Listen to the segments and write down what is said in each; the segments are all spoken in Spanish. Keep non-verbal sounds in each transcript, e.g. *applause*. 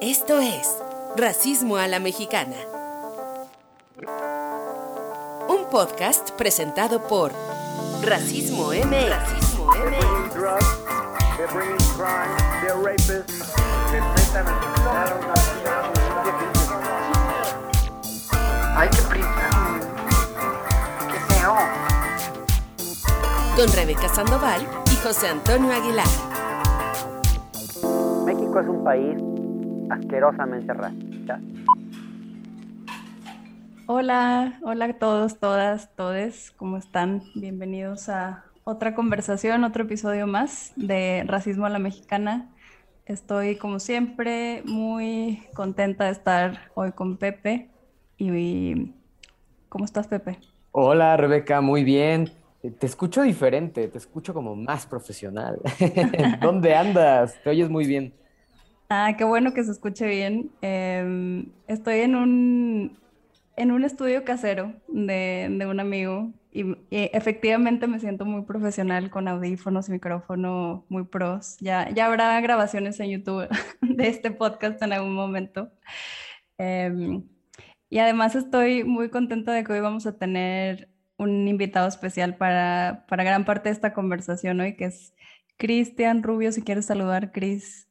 Esto es Racismo a la Mexicana. Un podcast presentado por Racismo M. Racismo Ay, qué prisa. Qué feo. Con Rebeca Sandoval y José Antonio Aguilar. México es un país asquerosamente racista. Hola, hola a todos, todas, todes, ¿cómo están? Bienvenidos a otra conversación, otro episodio más de Racismo a la Mexicana. Estoy, como siempre, muy contenta de estar hoy con Pepe. Y, ¿cómo estás, Pepe? Hola, Rebeca, muy bien. Te escucho diferente, te escucho como más profesional. *laughs* ¿Dónde andas? Te oyes muy bien. Ah, qué bueno que se escuche bien. Em, estoy en un, en un estudio casero de, de un amigo y, efectivamente me siento muy profesional con audífonos y micrófono muy pros. Ya, ya habrá grabaciones en YouTube *laughs* de este podcast en algún momento. Em, y además estoy muy contenta de que hoy vamos a tener un invitado especial para, para gran parte de esta conversación hoy, que es Cristian Rubio. Si quieres saludar, Cris.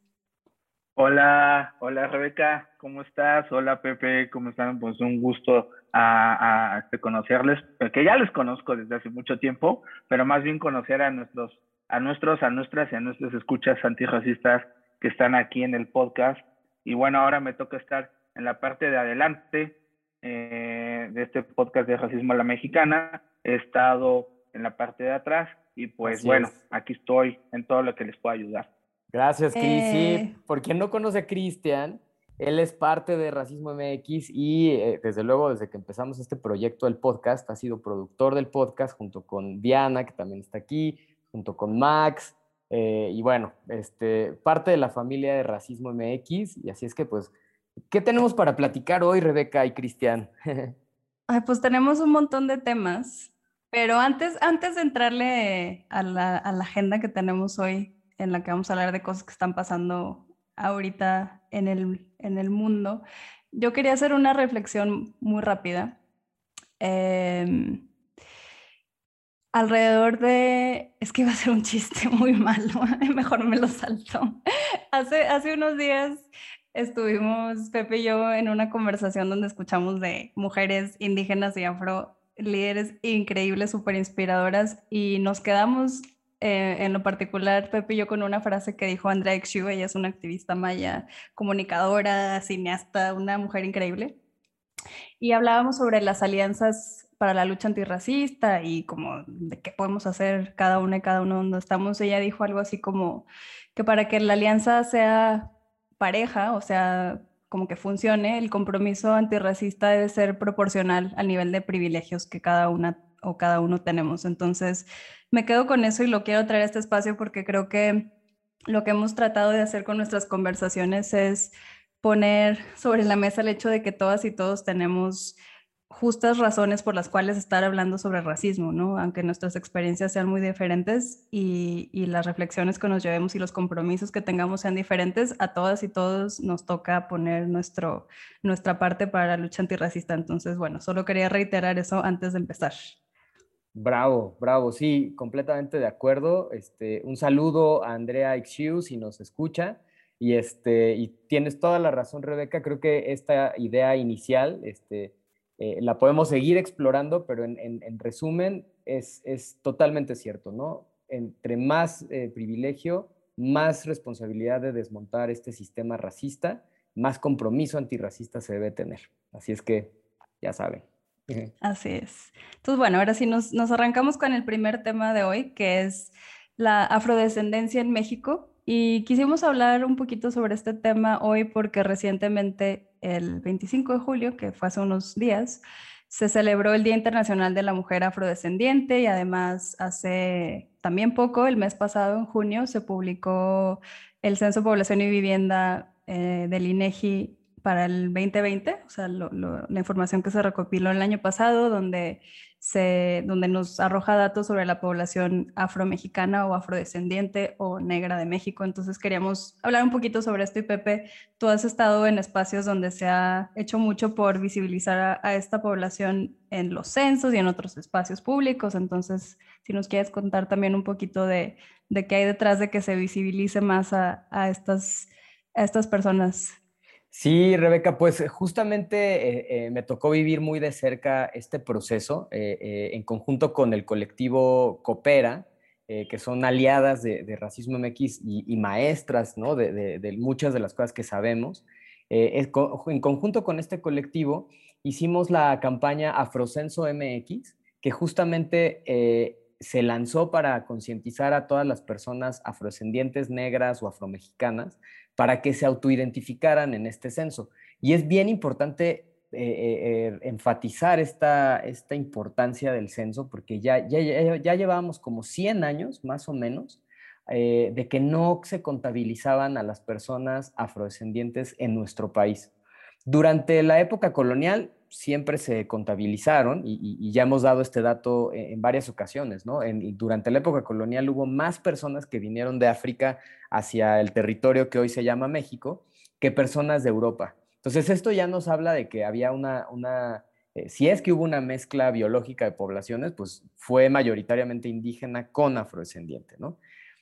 Hola, hola Rebeca, ¿cómo estás? Hola Pepe, ¿cómo están? Pues un gusto a, a, este, conocerles, que ya les conozco desde hace mucho tiempo, pero más bien conocer a nuestros, a nuestros, a nuestras y a nuestras escuchas antirracistas que están aquí en el podcast. Y bueno, ahora me toca estar en la parte de adelante eh, de este podcast de Racismo a la Mexicana. He estado en la parte de atrás y pues Así bueno, es. aquí estoy en todo lo que les pueda ayudar. Gracias, Cris. Eh. Sí, por quien no conoce a Cristian, él es parte de Racismo MX y eh, desde luego desde que empezamos este proyecto del podcast, ha sido productor del podcast junto con Diana, que también está aquí, junto con Max, eh, y bueno, este, parte de la familia de Racismo MX, y así es que pues, ¿qué tenemos para platicar hoy, Rebeca y Cristian? *laughs* Ay, pues tenemos un montón de temas, pero antes, antes de entrarle a la, a la agenda que tenemos hoy, en la que vamos a hablar de cosas que están pasando ahorita en el, en el mundo, yo quería hacer una reflexión muy rápida. Em, alrededor de, es que iba a ser un chiste *laughs* muy malo, *laughs* mejor me lo salto. Hace, hace unos días estuvimos Pepe y yo en una conversación donde escuchamos de mujeres indígenas y afro, líderes increíbles, súper inspiradoras, y nos quedamos eh, en lo particular, Pepe yo, con una frase que dijo Andrea Exu, ella es una activista maya, comunicadora, cineasta, una mujer increíble. Y hablábamos sobre las alianzas para la lucha antirracista y como qué podemos hacer cada una y cada uno donde estamos. Ella dijo algo así como que para que la alianza sea pareja, o sea, como que funcione, el compromiso antirracista debe ser proporcional al nivel de privilegios que cada una o cada uno tenemos. Entonces, me quedo con eso y lo quiero traer a este espacio porque creo que lo que hemos tratado de hacer con nuestras conversaciones es poner sobre la mesa el hecho de que todas y todos tenemos justas razones por las cuales estar hablando sobre racismo, ¿no? Aunque nuestras experiencias sean muy diferentes y, las reflexiones que nos llevemos y los compromisos que tengamos sean diferentes, a todas y todos nos toca poner nuestro, nuestra parte para la lucha antirracista. Entonces, bueno, solo quería reiterar eso antes de empezar. Bravo, bravo, sí, completamente de acuerdo. Este, un saludo a Andrea Ixiu si nos escucha. Y, este, y tienes toda la razón, Rebeca. Creo que esta idea inicial este, eh, la podemos seguir explorando, pero en, en, en resumen es, es, totalmente cierto, ¿no? Entre más eh, privilegio, más responsabilidad de desmontar este sistema racista, más compromiso antirracista se debe tener. Así es que, ya saben. Así es. Entonces, bueno, ahora sí nos, arrancamos con el primer tema de hoy, que es la afrodescendencia en México. Y quisimos hablar un poquito sobre este tema hoy porque recientemente, el 25 de julio, que fue hace unos días, se celebró el Día Internacional de la Mujer Afrodescendiente y además hace también poco, el mes pasado, en junio, se publicó el Censo Población y Vivienda eh, del INEGI para el 2020, o sea, lo, lo, la información que se recopiló el año pasado, donde se, donde nos arroja datos sobre la población afromexicana o afrodescendiente o negra de México. Entonces queríamos hablar un poquito sobre esto y Pepe, tú has estado en espacios donde se ha hecho mucho por visibilizar a, a esta población en los censos y en otros espacios públicos. Entonces, si nos quieres contar también un poquito de, de qué hay detrás de que se visibilice más a, a estas, a estas personas Sí, Rebeca, pues eh, justamente eh, eh, me tocó vivir muy de cerca este proceso en conjunto con el colectivo Coopera, que son aliadas de, Racismo MX y, maestras ¿no? de, muchas de las cosas que sabemos. en conjunto con este colectivo hicimos la campaña Afrocenso MX, que justamente se lanzó para concientizar a todas las personas afrodescendientes, negras o afromexicanas para que se autoidentificaran en este censo. Y es bien importante eh, eh, eh, enfatizar esta, esta importancia del censo porque ya, ya, ya, llevábamos como 100 años, más o menos, de que no se contabilizaban a las personas afrodescendientes en nuestro país. Durante la época colonial siempre se contabilizaron y, ya hemos dado este dato en, varias ocasiones, ¿no? durante la época colonial hubo más personas que vinieron de África hacia el territorio que hoy se llama México que personas de Europa. Entonces esto ya nos habla de que había una, eh, si es que hubo una mezcla biológica de poblaciones, pues fue mayoritariamente indígena con afrodescendiente.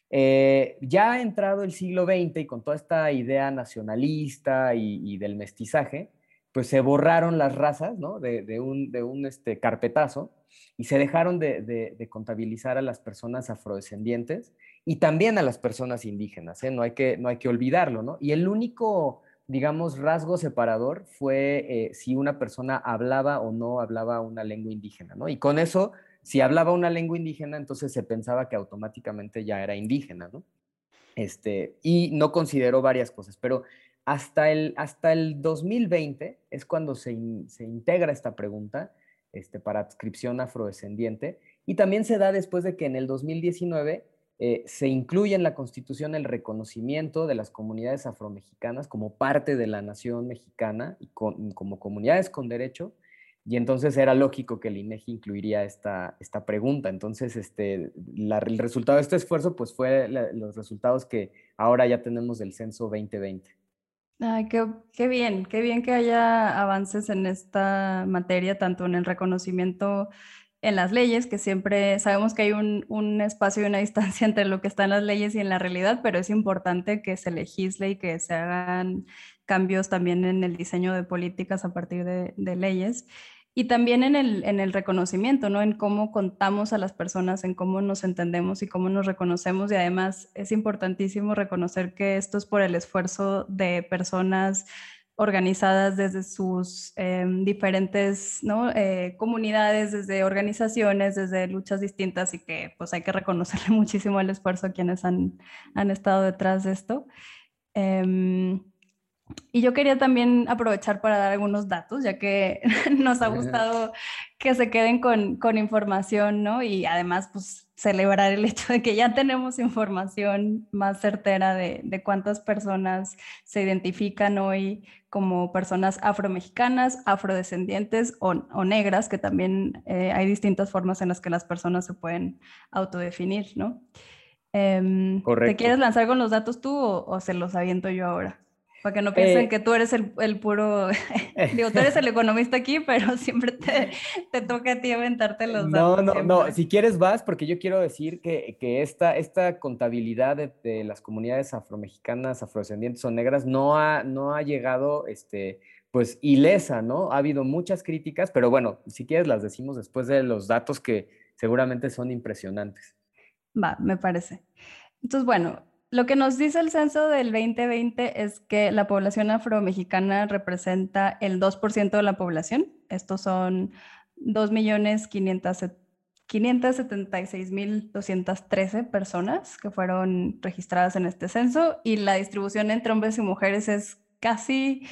Eh, ya ha entrado el siglo XX y con toda esta idea nacionalista y del mestizaje, pues se borraron las razas, ¿no? De, un, de un este, carpetazo y se dejaron de, contabilizar a las personas afrodescendientes y también a las personas indígenas, ¿eh? No hay que, no hay que olvidarlo, ¿no? Y el único, digamos, rasgo separador fue eh, si una persona hablaba o no hablaba una lengua indígena, ¿no? Y con eso, si hablaba una lengua indígena, entonces se pensaba que automáticamente ya era indígena, ¿no? Este, y no consideró varias cosas, pero hasta el, hasta el 2020 es cuando se, integra esta pregunta este, para adscripción afrodescendiente y también se da después de que en el 2019 eh, se incluye en la Constitución el reconocimiento de las comunidades afromexicanas como parte de la nación mexicana y como comunidades con derecho. Y entonces era lógico que el INEGI incluiría esta, esta pregunta. Entonces, este, el resultado de este esfuerzo pues fue los resultados que ahora ya tenemos del censo 2020. Ay, qué, bien, qué bien que haya avances en esta materia, tanto en el reconocimiento en las leyes, que siempre sabemos que hay un, espacio y una *laughs* distancia entre lo que está en las leyes y en la realidad, pero es importante que se legisle y que se hagan cambios también en el diseño de políticas a partir de, de leyes. Y también en el, en el reconocimiento, ¿no? En cómo contamos a las personas, en cómo nos entendemos y cómo nos reconocemos. Y además es importantísimo reconocer que esto es por el esfuerzo de personas organizadas desde sus em, diferentes ¿no? Eh, comunidades, desde organizaciones, desde luchas distintas y que pues hay que reconocerle *laughs* muchísimo el esfuerzo a quienes han, han estado detrás de esto. Em, y yo quería también aprovechar para dar algunos datos, ya que *laughs* nos ha gustado que se queden con, con, información, ¿no? Y además, pues, celebrar el hecho de que ya tenemos información más certera de, de cuántas personas se identifican hoy como personas afromexicanas, afrodescendientes o, o negras, que también eh, hay distintas formas en las que las personas se pueden autodefinir, ¿no? Eh, ¿Te quieres lanzar con los datos tú o, o se los aviento yo ahora? Para que no piensen eh, que tú eres el, el puro, *laughs* digo, tú eres el *laughs* economista aquí, pero *laughs* siempre te, te toca a ti aventarte los datos. No, no, no, si quieres vas, porque yo quiero decir que, que esta, esta contabilidad de, las comunidades afromexicanas, afrodescendientes o negras no ha, no ha llegado, este, pues, ilesa, ¿no? Ha habido muchas críticas, pero bueno, si quieres las decimos después de los datos que seguramente son impresionantes. Va, me parece. Entonces, bueno, lo que nos dice el censo del 2020 es que la población afromexicana representa el 2% de la población. Estos son 2.576.213 personas que fueron registradas en este censo y la distribución entre hombres y mujeres es casi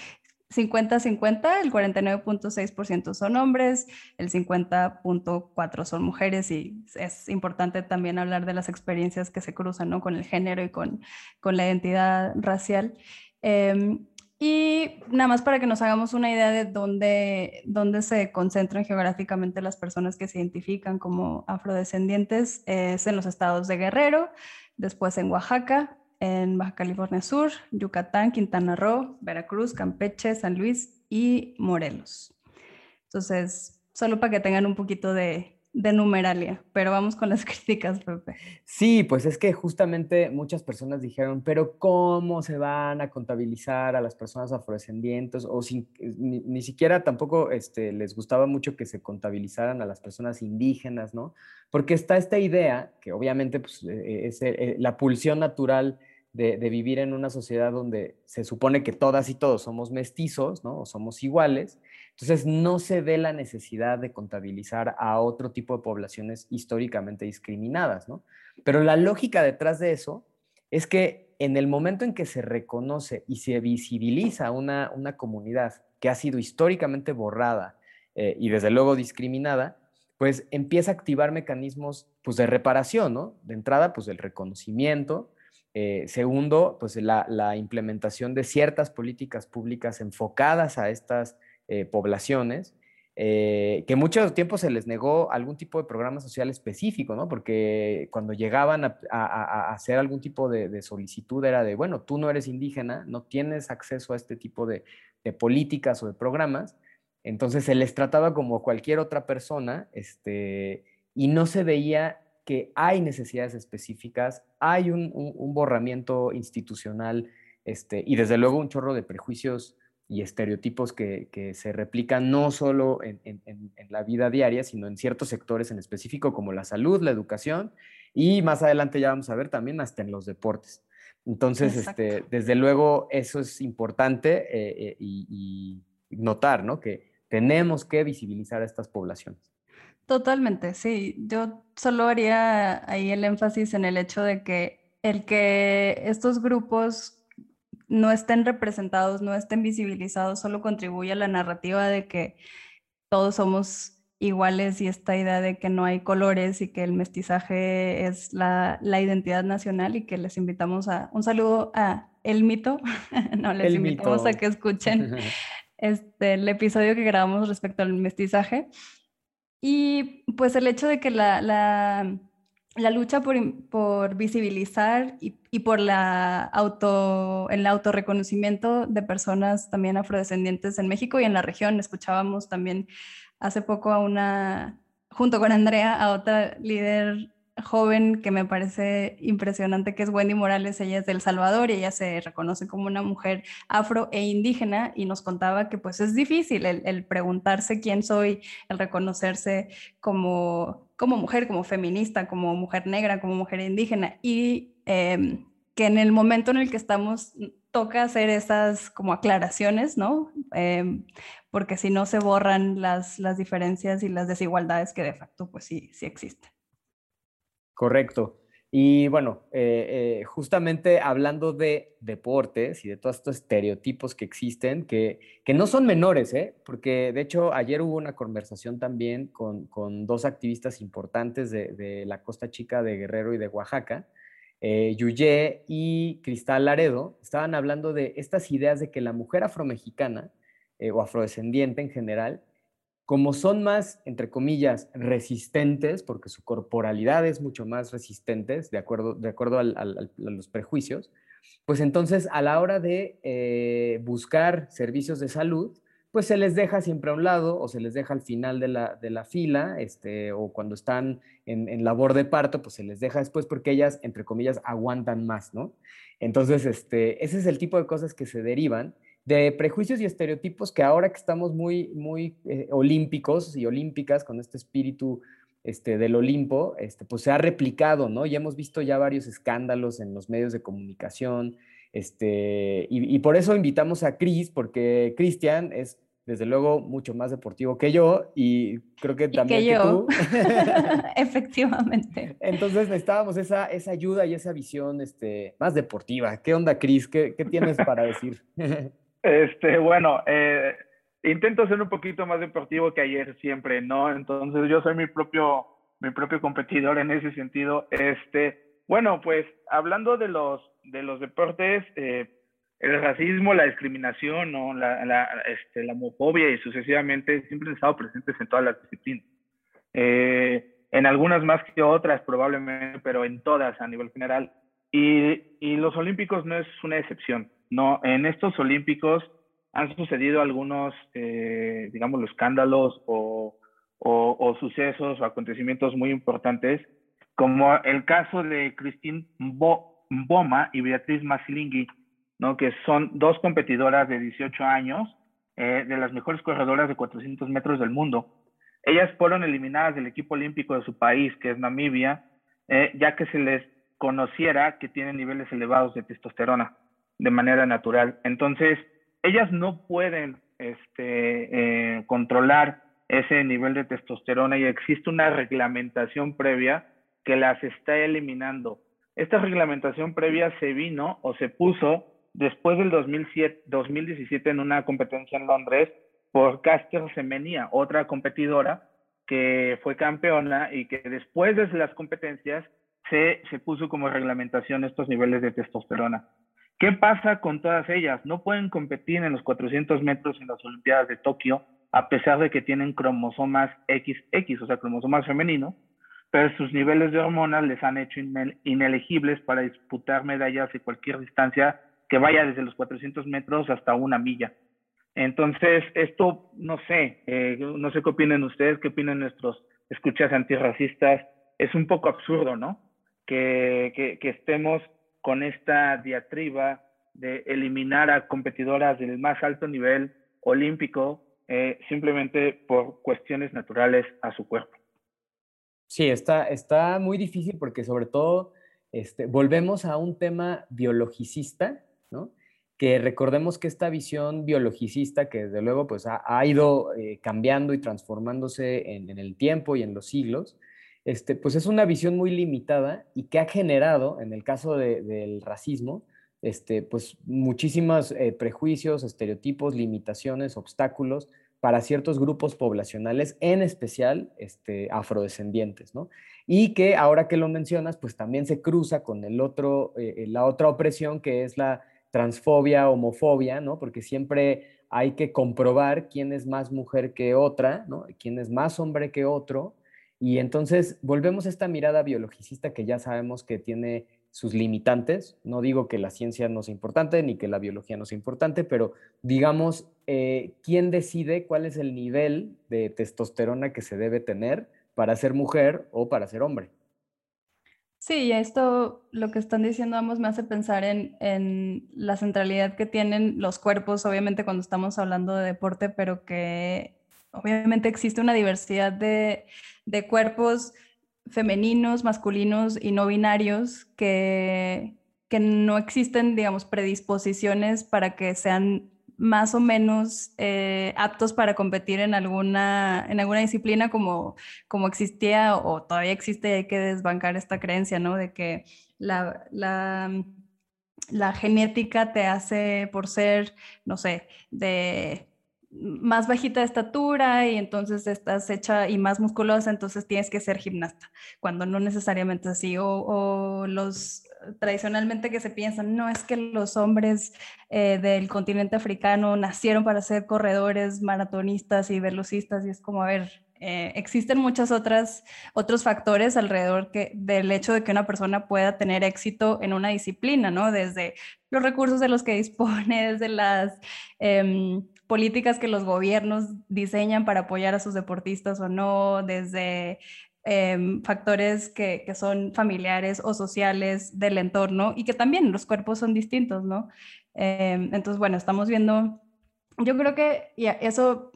50-50, el 49.6% son hombres, el 50.4% son mujeres y es importante también hablar de las experiencias que se cruzan ¿no? con el género y con, la identidad racial. Em, Y nada más para que nos hagamos una idea de dónde, dónde se concentran geográficamente las personas que se identifican como afrodescendientes, es en los estados de Guerrero, después en Oaxaca, en Baja California Sur, Yucatán, Quintana Roo, Veracruz, Campeche, San Luis y Morelos. Entonces, solo para que tengan un poquito de, de numeralia, pero vamos con las *laughs* críticas, Pepe. Sí, pues es que justamente muchas personas dijeron, pero ¿cómo se van a contabilizar a las personas afrodescendientes? O sin, eh, ni, siquiera tampoco este, les gustaba mucho que se contabilizaran a las personas indígenas, ¿no? Porque está esta idea, que obviamente pues, eh, es eh, la pulsión natural de, vivir en una sociedad donde se supone que todas y todos somos mestizos, ¿no? O somos iguales, entonces, no se ve la necesidad de contabilizar a otro tipo de poblaciones históricamente discriminadas, ¿no? Pero la lógica detrás de eso es que en el momento en que se reconoce y se visibiliza una, una comunidad que ha sido históricamente borrada eh, y desde luego discriminada, pues empieza a activar mecanismos pues, de reparación, ¿no? De entrada, pues el reconocimiento, eh, segundo, pues la, implementación de ciertas políticas públicas enfocadas a estas eh, poblaciones, eh, que mucho tiempo se les negó algún tipo de programa social específico, ¿no? Porque cuando llegaban a, hacer algún tipo de, solicitud era de, bueno, tú no eres indígena, no tienes acceso a este tipo de, políticas o de programas, entonces se les trataba como cualquier otra persona, este, y no se veía que hay necesidades específicas, hay un, un borramiento institucional, este, y desde luego un chorro de prejuicios y estereotipos que, se replican no solo en, la vida diaria, sino en ciertos sectores en específico como la salud, la educación y más adelante ya vamos a ver también hasta en los deportes. Entonces, este, desde luego, eso es importante eh, eh, y, notar, ¿no? Que tenemos que visibilizar a estas poblaciones. Totalmente, sí. Yo solo haría ahí el énfasis en el hecho de que el que estos grupos no estén representados, no estén visibilizados, solo contribuye a la narrativa de que todos somos iguales y esta idea de que no hay colores y que el mestizaje es la, identidad nacional y que les invitamos a un saludo a El Mito, *laughs* no les invitamos a que escuchen *laughs* este, el episodio que grabamos respecto al mestizaje. Y pues el hecho de que la la lucha por, visibilizar y, por la auto, el autorreconocimiento de personas también afrodescendientes en México y en la región. Escuchábamos también hace poco a una, junto con Andrea, a otra líder joven que me parece impresionante, que es Wendy Morales. Ella es del Salvador y ella se reconoce como una mujer afro e indígena y nos contaba que pues es difícil el, preguntarse quién soy, el reconocerse como, como mujer, como feminista, como mujer negra, como mujer indígena y em, que en el momento en el que estamos toca hacer esas como aclaraciones, ¿no? Em, porque si no se borran las, las diferencias y las desigualdades que de facto pues sí, sí existen. Correcto. Y bueno, eh, eh, justamente hablando de deportes y de todos estos estereotipos que existen, que, que no son menores, ¿eh? porque de hecho ayer hubo una conversación también con, con dos activistas importantes de, de, la Costa Chica de Guerrero y de Oaxaca, eh, Yuyé y Cristal Laredo, estaban hablando de estas ideas de que la mujer afromexicana o afrodescendiente en general como son más, entre comillas, resistentes, porque su corporalidad es mucho más resistente, de acuerdo, de acuerdo a los prejuicios, pues entonces a la hora de eh, buscar servicios de salud, pues se les deja siempre a un lado o se les deja al final de la, fila, este, o cuando están en, en, labor de parto, pues se les deja después porque ellas, entre comillas, aguantan más, ¿no? Entonces, este, ese es el tipo de cosas que se derivan de prejuicios y estereotipos que ahora que estamos muy, muy eh, olímpicos y olímpicas con este espíritu este, del Olimpo, este, pues se ha replicado, ¿no? Y hemos visto ya varios escándalos en los medios de comunicación, este, y, por eso invitamos a Cris, porque Cristian es desde luego mucho más deportivo que yo y creo que también que, tú. *laughs* *laughs* Efectivamente. Entonces necesitábamos esa, esa ayuda y esa visión este, más deportiva. ¿Qué onda, Cris? ¿Qué, ¿Qué, tienes para decir? *laughs* Este, bueno, eh, intento ser un poquito más deportivo que ayer siempre, ¿no? Entonces yo soy mi propio, mi propio competidor en ese sentido. Este, bueno, pues hablando de los, de los deportes, eh, el racismo, la discriminación, o la, la, este, la homofobia y sucesivamente siempre han estado presentes en todas las disciplinas. Eh, en algunas más que otras probablemente, pero en todas a nivel general. Y, y, los Olímpicos no es una excepción. No, en estos Olímpicos han sucedido algunos, eh, digamos, escándalos o, o, o, sucesos o acontecimientos muy importantes, como el caso de Christine Boma y Beatriz Masilingui, ¿no? que son dos competidoras de 18 años, eh, de las mejores corredoras de 400 metros del mundo. Ellas fueron eliminadas del equipo olímpico de su país, que es Namibia, eh, ya que se les conociera que tienen niveles elevados de testosterona de manera natural. Entonces, ellas no pueden este, eh, controlar ese nivel de testosterona y existe una reglamentación previa que las está eliminando. Esta reglamentación previa se vino o se puso después del 2007, 2017 en una competencia en Londres por Caster Semenia, otra competidora que fue campeona y que después de las competencias se, se puso como reglamentación estos niveles de testosterona. ¿Qué pasa con todas ellas? No pueden competir en los 400 metros en las Olimpiadas de Tokio a pesar de que tienen cromosomas XX, o sea, cromosomas femeninos, pero sus niveles de hormonas les han hecho inelegibles para disputar medallas de cualquier distancia que vaya desde los 400 metros hasta una milla. Entonces, esto, no sé, eh, no sé qué opinen ustedes, qué opinan nuestros escuchas antirracistas, es un poco absurdo, ¿no? Que, estemos con esta diatriba de eliminar a competidoras del más alto nivel olímpico eh, simplemente por cuestiones naturales a su cuerpo. Sí, está, está muy difícil porque sobre todo este, volvemos a un tema biologicista, ¿no? que recordemos que esta visión biologicista, que desde luego pues, ha, ha ido eh, cambiando y transformándose en, en, el tiempo y en los siglos, este, pues es una visión muy limitada y que ha generado, en el caso de, del racismo, este, pues muchísimos eh, prejuicios, estereotipos, limitaciones, obstáculos para ciertos grupos poblacionales, en especial este, afrodescendientes, ¿no? Y que ahora que lo mencionas, pues también se cruza con el otro, eh, la otra opresión que es la transfobia, homofobia, ¿no? Porque siempre hay que comprobar quién es más mujer que otra, ¿no? Quién es más hombre que otro. Y entonces volvemos a esta mirada biologicista que ya sabemos que tiene sus limitantes. No digo que la ciencia no sea importante ni que la biología no sea importante, pero digamos, eh, ¿quién decide cuál es el nivel de testosterona que se debe tener para ser mujer o para ser hombre? Sí, esto, lo que están diciendo ambos me hace pensar en, en, la centralidad que tienen los cuerpos, obviamente cuando estamos hablando de deporte, pero que obviamente existe una diversidad de, de cuerpos femeninos, masculinos y no binarios que, que no existen, digamos, predisposiciones para que sean más o menos eh, aptos para competir en alguna, en alguna disciplina como, como existía o todavía existe, hay que desbancar esta creencia, ¿no? De que la, la, la genética te hace por ser, no sé, de más bajita de estatura y entonces estás hecha y más musculosa, entonces tienes que ser gimnasta, cuando no necesariamente así. O, o los tradicionalmente que se piensan, no es que los hombres eh, del continente africano nacieron para ser corredores, maratonistas y velocistas, y es como, a ver, eh, existen muchos otros factores alrededor que, del hecho de que una persona pueda tener éxito en una disciplina, ¿no? Desde los recursos de los que dispone, *laughs* desde las... Eh, políticas que los gobiernos diseñan para apoyar a sus deportistas o no, desde eh, factores que, son familiares o sociales del entorno y que también los cuerpos son distintos, ¿no? Eh, entonces, bueno, estamos viendo, yo creo que eso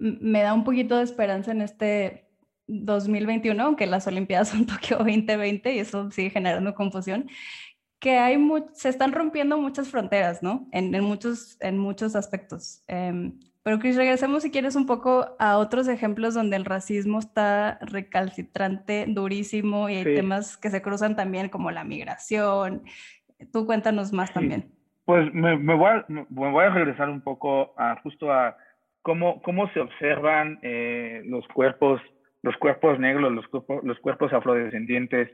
me da un poquito de esperanza en este 2021, aunque las Olimpiadas *laughs* son Tokio 2020 y eso sigue generando confusión, que hay se están rompiendo muchas fronteras, ¿no? En, en muchos, en muchos aspectos. Eh, pero Chris, regresemos si quieres un poco a otros ejemplos donde el racismo está recalcitrante, durísimo y hay sí. temas que se cruzan también como la migración. Tú cuéntanos más sí. también. Pues me, me, voy a, me, voy a, regresar un poco a justo a cómo, cómo se observan eh, los cuerpos, los cuerpos negros, los cuerpos, los cuerpos afrodescendientes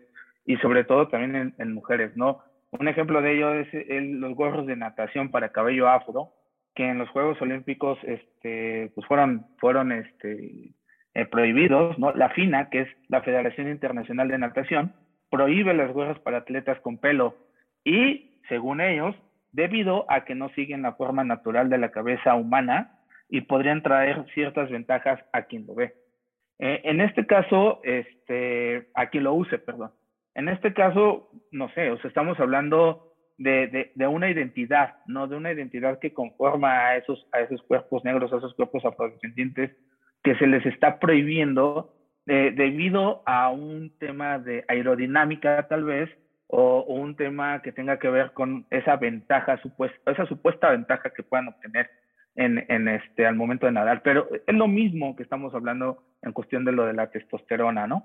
y sobre todo también en, en mujeres, ¿no? Un ejemplo de ello es los gorros de natación para cabello afro, que en los Juegos Olímpicos este, pues fueron, fueron este, eh, prohibidos, ¿no? La FINA, que es la Federación Internacional de Natación, prohíbe las gorras para atletas con pelo y, según ellos, debido a que no siguen la forma natural de la cabeza humana y podrían traer ciertas ventajas a quien lo ve. Eh, en este caso, este, a quien lo use, perdón. En este caso, no sé, o sea, estamos hablando de, de, una identidad, ¿no? De una identidad que conforma a esos, a esos cuerpos negros, a esos cuerpos afrodescendientes, que se les está prohibiendo eh, debido a un tema de aerodinámica, tal vez, o, un tema que tenga que ver con esa ventaja, supuesta, esa supuesta ventaja que puedan obtener en, en, este, al momento de nadar. Pero es lo mismo que estamos hablando en cuestión de lo de la testosterona, ¿no?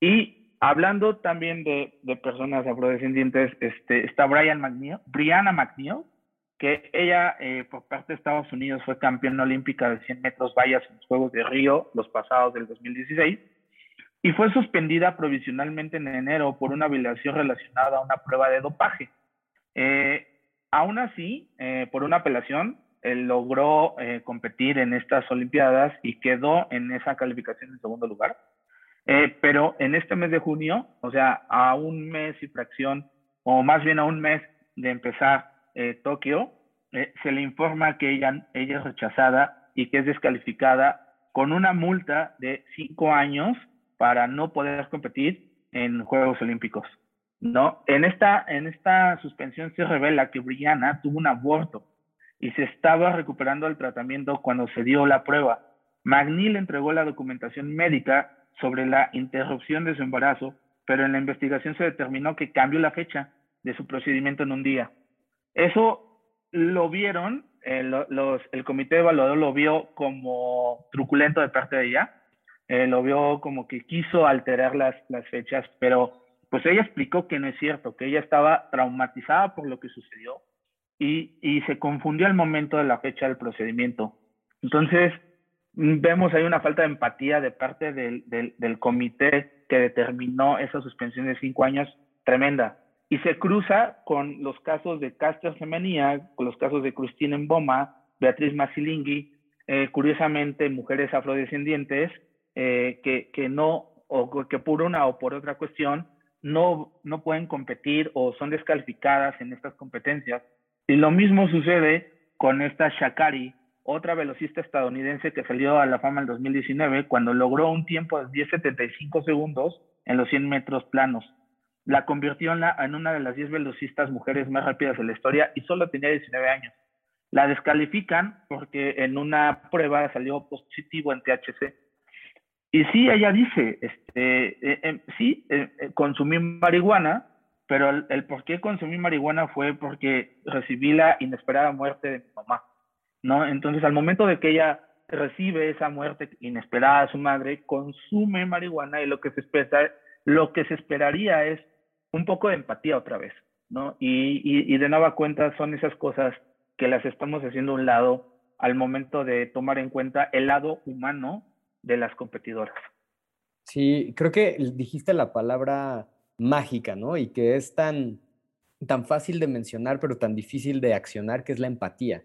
Y hablando también de, personas afrodescendientes, este, está Brian McNeil, Brianna McNeil, que ella eh, por parte de Estados Unidos fue campeona olímpica de 100 metros vallas en los Juegos de Río, los pasados del 2016, y fue suspendida provisionalmente en enero por una violación relacionada a una prueba de dopaje. Eh, aún así, eh, por una apelación, logró eh, competir en estas Olimpiadas y quedó en esa calificación en segundo lugar. Pero en este mes de junio, o sea, a un mes y fracción, o más bien a un mes de empezar Tokio, se le informa que ella, ella es rechazada y que es descalificada con una multa de cinco años para no poder competir en Juegos Olímpicos. ¿no? En, esta, en esta suspensión se revela que Brianna tuvo un aborto y se estaba recuperando el tratamiento cuando se dio la prueba. McNeil entregó la documentación médica sobre la interrupción de su embarazo, pero en la investigación se determinó que cambió la fecha de su procedimiento en un día. Eso lo vieron, eh, el comité evaluador lo vio como truculento de parte de ella, eh, lo vio como que quiso alterar las, las fechas, pero pues ella explicó que no es cierto, que ella estaba traumatizada por lo que sucedió y, y se confundió al momento de la fecha del procedimiento. Entonces, vemos ahí una falta de empatía de parte del, del, del comité que determinó esa suspensión de cinco años tremenda. Y se cruza con los casos de Caster Semenia, con los casos de Christine Mboma, Beatriz Masilingui, eh, curiosamente mujeres afrodescendientes, eh, que, que, no, o que por una o por otra cuestión, no, no pueden competir o son descalificadas en estas competencias. Y lo mismo sucede con esta Shakari, otra velocista estadounidense que salió a la fama en 2019 cuando logró un tiempo de 10.75 segundos en los 100 metros planos. La convirtió en, la, en una de las 10 velocistas mujeres más rápidas de la historia y solo tenía 19 años. La descalifican porque en una prueba salió positivo en THC y sí, ella dice, este, eh, eh, sí, eh, consumí marihuana, pero el, por qué consumí marihuana fue porque recibí la inesperada muerte de mi mamá, ¿no? Entonces, al momento de que ella recibe esa muerte inesperada de su madre, consume marihuana y lo que se espera, lo que se esperaría es un poco de empatía otra vez, ¿no? Y, y, y de nueva cuenta son esas cosas que las estamos haciendo a un lado al momento de tomar en cuenta el lado humano de las competidoras. Sí, creo que dijiste la palabra mágica, ¿no? Y que es tan, tan fácil de mencionar, pero tan difícil de accionar, que es la empatía.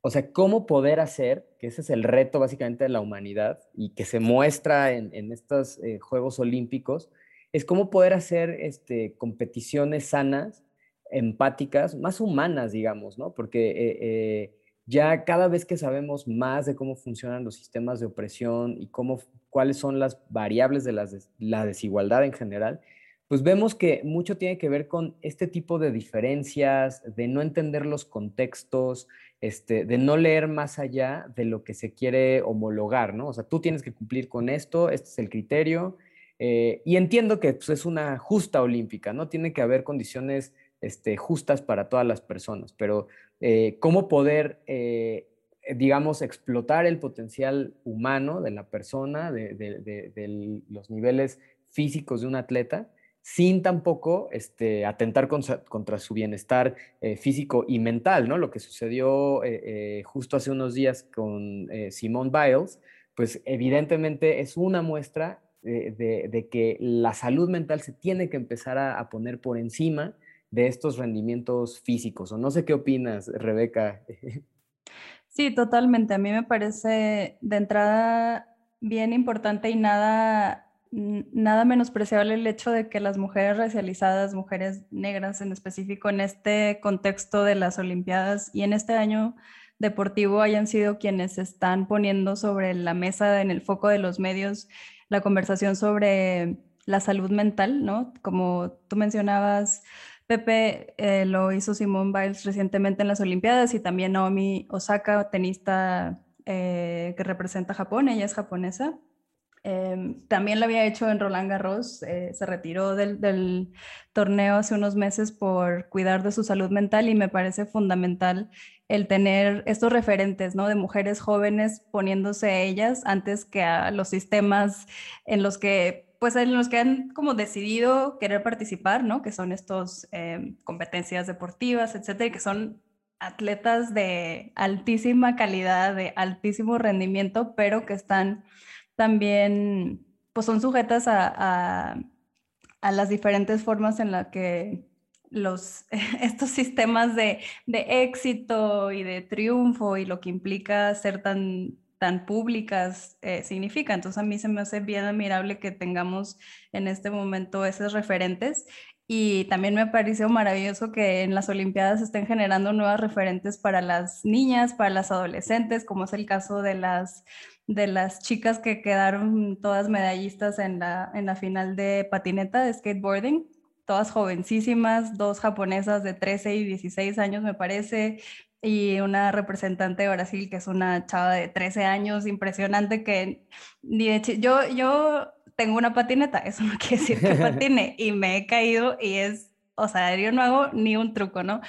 O sea, cómo poder hacer, que ese es el reto básicamente de la humanidad y que se muestra en, estos eh, Juegos Olímpicos, es cómo poder hacer este, competiciones sanas, empáticas, más humanas, digamos, ¿no? Porque eh, eh, ya cada vez que sabemos más de cómo funcionan los sistemas de opresión y cómo, cuáles son las variables de la desigualdad en general, pues vemos que mucho tiene que ver con este tipo de diferencias, de no entender los contextos, este, de no leer más allá de lo que se quiere homologar, ¿no? O sea, tú tienes que cumplir con esto, este es el criterio, eh, y entiendo que pues, es una justa olímpica, ¿no? Tiene que haber condiciones este, justas para todas las personas, pero eh, cómo poder, eh, digamos, explotar el potencial humano de la persona, de, los niveles físicos de un atleta, sin tampoco este, atentar contra, su bienestar eh, físico y mental, ¿no? Lo que sucedió justo hace unos días con Simone Biles, pues evidentemente es una muestra de, que la salud mental se tiene que empezar a poner por encima de estos rendimientos físicos. O no sé qué opinas, Rebeca. *laughs* Sí, totalmente. A mí me parece de entrada bien importante y nada, nada menospreciable el hecho de que las mujeres racializadas, mujeres negras en específico, en este contexto de las Olimpiadas y en este año deportivo hayan sido quienes están poniendo sobre la mesa, en el foco de los medios, la conversación sobre la salud mental, ¿no? Como tú mencionabas, Pepe eh, lo hizo Simone Biles recientemente en las Olimpiadas y también Naomi Osaka, tenista eh, que representa Japón, ella es japonesa. Em, también lo había hecho en Roland Garros, eh, se retiró del, torneo hace unos meses por cuidar de su salud mental y me parece fundamental el tener estos referentes, ¿no? De mujeres jóvenes poniéndose ellas antes que a los sistemas en los que pues en los que han como decidido querer participar, ¿no? Que son estos em, competencias deportivas, etcétera, que son atletas de altísima calidad, de altísimo rendimiento, pero que están también, pues son sujetas a, a, las diferentes formas en las que los, *laughs* estos sistemas de, de éxito y de triunfo y lo que implica ser tan tan públicas eh, significa. Entonces a mí se me hace bien admirable que tengamos en este momento esos referentes y también me pareció maravilloso que en las Olimpiadas estén generando nuevas referentes para las niñas, para las adolescentes, como es el caso de las, de las chicas que quedaron todas medallistas en la, en la final de patineta, de skateboarding todas jovencísimas, dos japonesas de 13 y 16 años me parece, y una representante de Brasil que es una chava de 13 años, impresionante que ni de yo, yo tengo una patineta, *laughs* eso no quiere decir que patine y me he caído y es, o sea, yo no hago ni un truco, ¿no?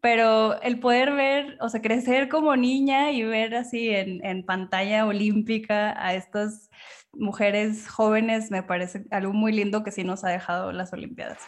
Pero el poder ver, o sea, crecer como niña y ver así en, en pantalla olímpica a estas mujeres jóvenes me parece algo muy lindo que sí nos ha dejado las Olimpiadas.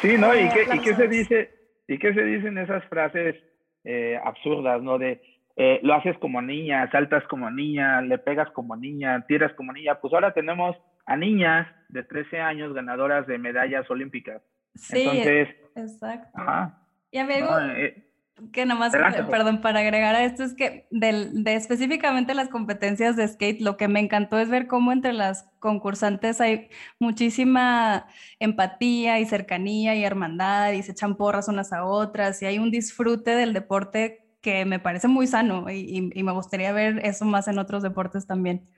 Sí, ¿no? ¿Y qué, ¿Y qué, se dice? ¿Y qué se dicen esas frases eh, absurdas, ¿no? De eh, lo haces como niña, saltas como niña, le pegas como niña, tiras como niña. Pues ahora tenemos a niñas de 13 años ganadoras de medallas olímpicas. Sí, Entonces, exacto. Ajá, y amigo, eh, que nomás, perdón, para agregar a esto es que de específicamente las competencias de skate, lo que me encantó es ver cómo entre las concursantes hay muchísima empatía y cercanía y hermandad y se echan porras unas a otras y hay un disfrute del deporte que me parece muy sano y, y me gustaría ver eso más en otros deportes también.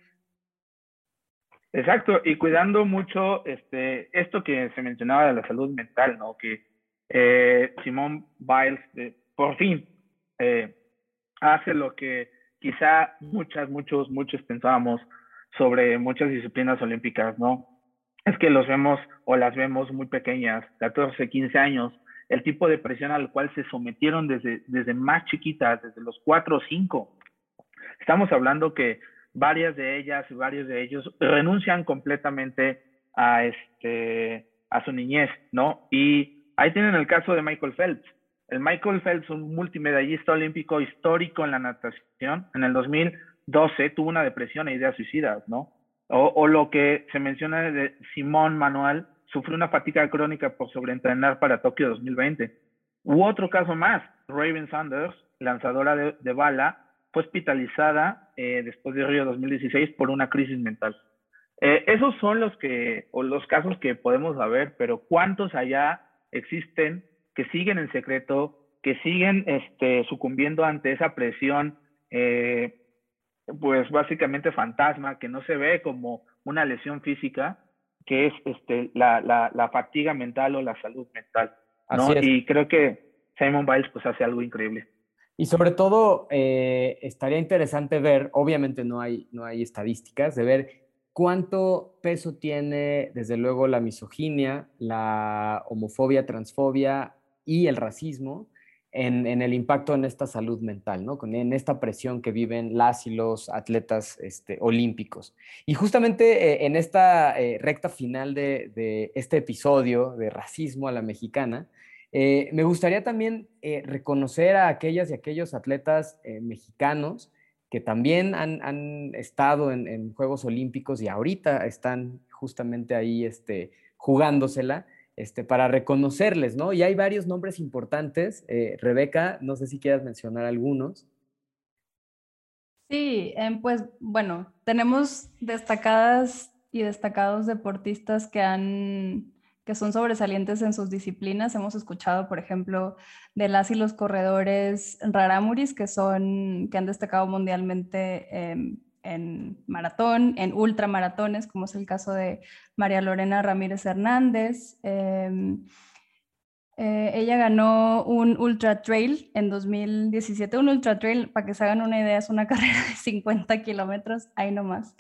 Exacto, y cuidando mucho este, esto que se mencionaba de la salud mental, ¿no? Que eh, Simón Biles, por fin eh, hace lo que quizá muchas, muchos, muchos pensábamos sobre muchas disciplinas olímpicas, ¿no? Es que los vemos o las vemos muy pequeñas, 14, 15 años, el tipo de presión al cual se sometieron desde, desde más chiquitas, desde los 4 o 5. Estamos hablando que varias de ellas y varios de ellos renuncian completamente a, este, a su niñez, ¿no? Y ahí tienen el caso de Michael Phelps. El Michael Phelps, un multimedallista olímpico histórico en la natación, en el 2012 tuvo una depresión e ideas suicidas, ¿no? O, lo que se menciona de Simón Manuel, sufrió una fatiga crónica por sobreentrenar para Tokio 2020. U otro caso más, Raven Sanders, lanzadora de, bala, fue hospitalizada eh, después de Río 2016 por una crisis mental. Eh, esos son los que, o los casos que podemos saber, pero ¿cuántos allá existen que siguen en secreto, que siguen este, sucumbiendo ante esa presión, eh, pues básicamente fantasma, que no se ve como una lesión física, que es este, la, la, fatiga mental o la salud mental. ¿no? Y creo que Simon Biles pues hace algo increíble. Y sobre todo, eh, estaría interesante ver, obviamente no hay, no hay estadísticas, de ver cuánto peso tiene, desde luego, la misoginia, la homofobia, transfobia, y el racismo en, el impacto en esta salud mental, ¿no? en esta presión que viven las y los atletas este, olímpicos. Y justamente eh, en esta eh, recta final de, este episodio de racismo a la mexicana, eh, me gustaría también reconocer a aquellas y aquellos atletas mexicanos que también han, estado en, Juegos Olímpicos y ahorita están justamente ahí este, jugándosela este, para reconocerles, ¿no? Y hay varios nombres importantes. Eh, Rebeca, no sé si quieras mencionar algunos. Sí, em, pues bueno, tenemos destacadas y destacados deportistas que han que son sobresalientes en sus disciplinas. Hemos escuchado, por ejemplo, de las y los corredores raramuris que son que han destacado mundialmente em, en maratón, en ultramaratones, como es el caso de María Lorena Ramírez Hernández. Em, eh, ella ganó un ultra trail en 2017. Un ultra trail, para que se hagan una idea, es una *laughs* carrera de 50 kilómetros, ahí nomás,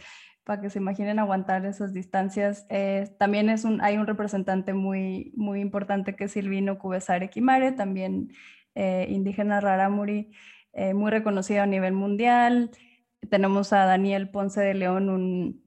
para que se imaginen aguantar esas distancias. Eh, también es un, hay un representante muy, muy importante que es Silvino Cubesare Quimare, también eh, indígena rarámuri, muy reconocido a nivel mundial. Tenemos a Daniel Ponce de León, un,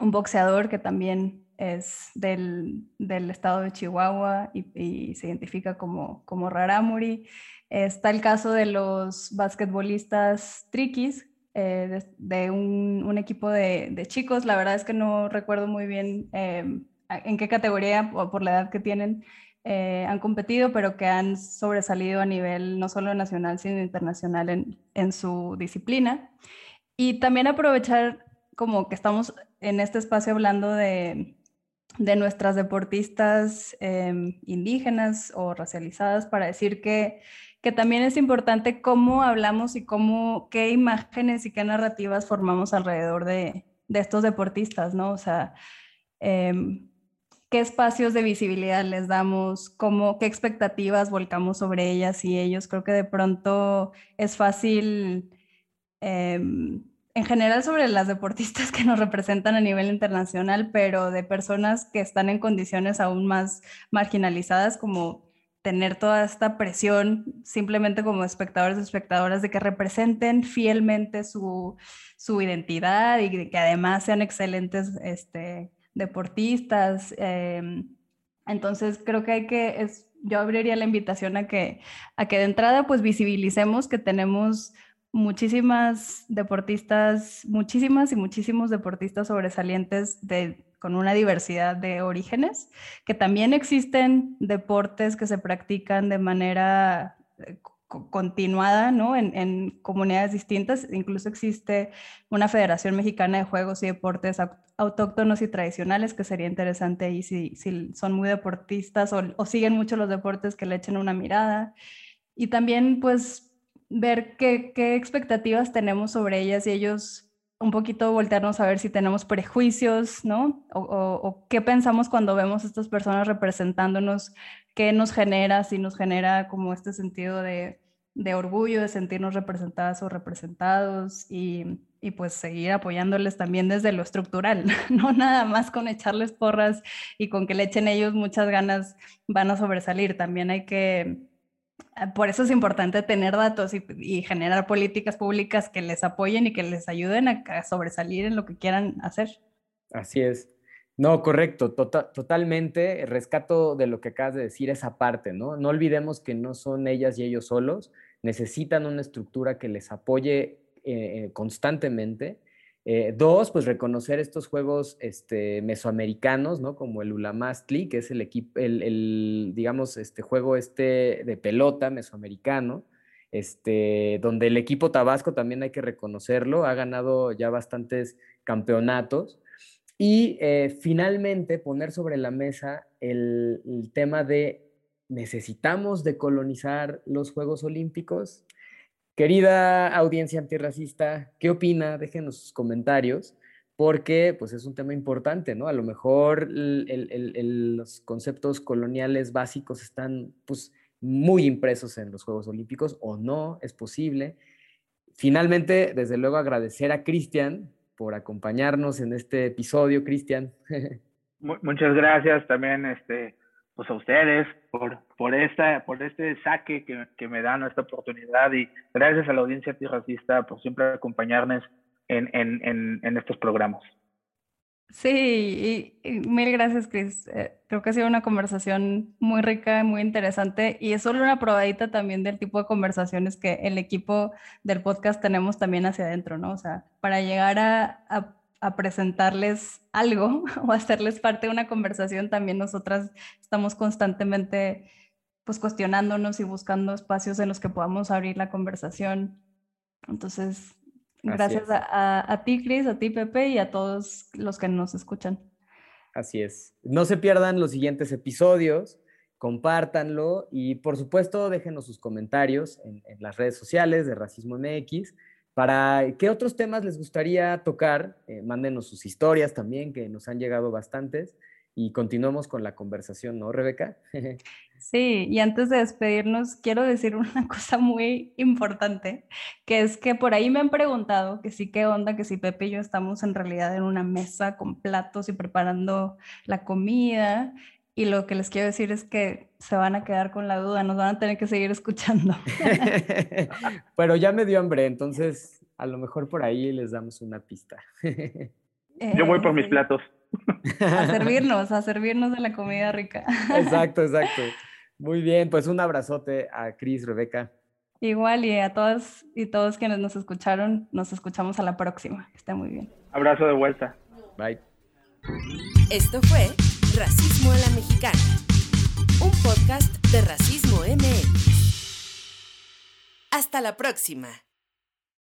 boxeador que también es del, estado de Chihuahua y, se identifica como, como Raramuri. Está el caso de los basquetbolistas triquis, eh, de, un, equipo de, chicos. La verdad es que no recuerdo muy bien eh, en qué categoría o por la edad que tienen eh, han competido, pero que han sobresalido a nivel no solo nacional, sino internacional en, su disciplina. Y también aprovechar como que estamos en este espacio hablando de, de nuestras deportistas em, indígenas o racializadas para decir que, que también es importante cómo hablamos y cómo, qué imágenes y qué narrativas formamos alrededor de, de estos deportistas, ¿no? O sea, em, qué espacios de visibilidad les damos, cómo, qué expectativas volcamos sobre ellas y ellos. Creo que de pronto es fácil Em, en general sobre las deportistas que nos representan a nivel internacional, pero de personas que están en condiciones aún más marginalizadas, como tener toda esta presión simplemente como espectadores y espectadoras de que representen fielmente su, su identidad y que además sean excelentes este, deportistas. Em, entonces creo que hay que, es, yo abriría la invitación a que, a que de entrada pues visibilicemos que tenemos muchísimas deportistas, muchísimas y muchísimos deportistas sobresalientes de, con una diversidad de orígenes, que también existen deportes que se practican de manera eh, continuada ¿no? en, comunidades distintas. Incluso existe una Federación Mexicana de Juegos y Deportes Autóctonos y Tradicionales, que sería interesante ahí si, si son muy deportistas o, siguen mucho los deportes que le echen una mirada. Y también pues ver qué, expectativas tenemos sobre ellas y ellos un poquito voltearnos a ver si tenemos prejuicios, ¿no? O, qué pensamos cuando vemos a estas personas representándonos, qué nos genera, si nos genera como este sentido de, orgullo, de sentirnos representadas o representados y, y, pues seguir apoyándoles también desde lo estructural, *laughs* no nada más con echarles porras y con que le echen ellos muchas ganas van a sobresalir, también hay que por eso es importante tener datos y, generar políticas públicas que les apoyen y que les ayuden a, sobresalir en lo que quieran hacer. Así es. No, correcto, tota, totalmente. Rescato de lo que acabas de decir esa parte, ¿no? No olvidemos que no son ellas y ellos solos, necesitan una estructura que les apoye eh, constantemente eh, dos, pues reconocer estos juegos este, mesoamericanos, ¿no? Como el Ulamastli, que es el equipo, el, digamos, este juego este de pelota mesoamericano, este, donde el equipo Tabasco también hay que reconocerlo, ha ganado ya bastantes campeonatos. Y eh, finalmente poner sobre la mesa el, el tema de necesitamos decolonizar los Juegos Olímpicos. Querida audiencia antirracista, ¿qué opina? Déjenos sus comentarios, porque pues es un tema importante, ¿no? A lo mejor los conceptos coloniales básicos están pues muy impresos en los Juegos Olímpicos o no, es posible. Finalmente, desde luego agradecer a Cristian por acompañarnos en este episodio, Cristian. *laughs* Muchas gracias también este, pues a ustedes por, por, esta, por este saque que, que, me dan esta oportunidad y gracias a la audiencia antirracista por siempre acompañarnos en, en, en, estos programas. Sí, y, mil gracias, Chris. Eh, creo que ha sido una conversación muy rica, muy interesante y es solo una probadita también del tipo de conversaciones que el equipo del podcast tenemos también hacia adentro, ¿no? O sea, para llegar a, a a presentarles algo *laughs* o hacerles parte de una conversación, también nosotras estamos constantemente pues cuestionándonos y buscando espacios en los que podamos abrir la conversación. Entonces, gracias a, a, ti, Cris, a ti, Pepe, y a todos los que nos escuchan. Así es. No se pierdan los siguientes episodios, compártanlo y por supuesto déjenos sus comentarios en, en las redes sociales de Racismo MX para qué otros temas les gustaría tocar, eh, mándenos sus historias también, que nos han llegado bastantes, y continuamos con la conversación, ¿no, Rebeca? *laughs* Sí, y antes de despedirnos, quiero decir *laughs* una cosa muy importante, que es que por ahí me han preguntado que sí, qué onda, que si Pepe y yo estamos en realidad en una mesa con platos y preparando la comida, y lo que les quiero decir es que se van a quedar con la duda, nos van a tener que seguir escuchando. *laughs* Pero ya me dio hambre, entonces a lo mejor por ahí les damos una pista. Yo voy por mis eh, platos. A *laughs* servirnos, a servirnos de la comida rica. *laughs* Exacto, exacto. Muy bien, pues un abrazote a Cris, Rebeca. Igual y a todas y todos quienes nos escucharon, nos escuchamos a la próxima. Está muy bien. Abrazo de vuelta. Bye. Esto fue Racismo a la Mexicana, un podcast de Racismo MX. Hasta la próxima.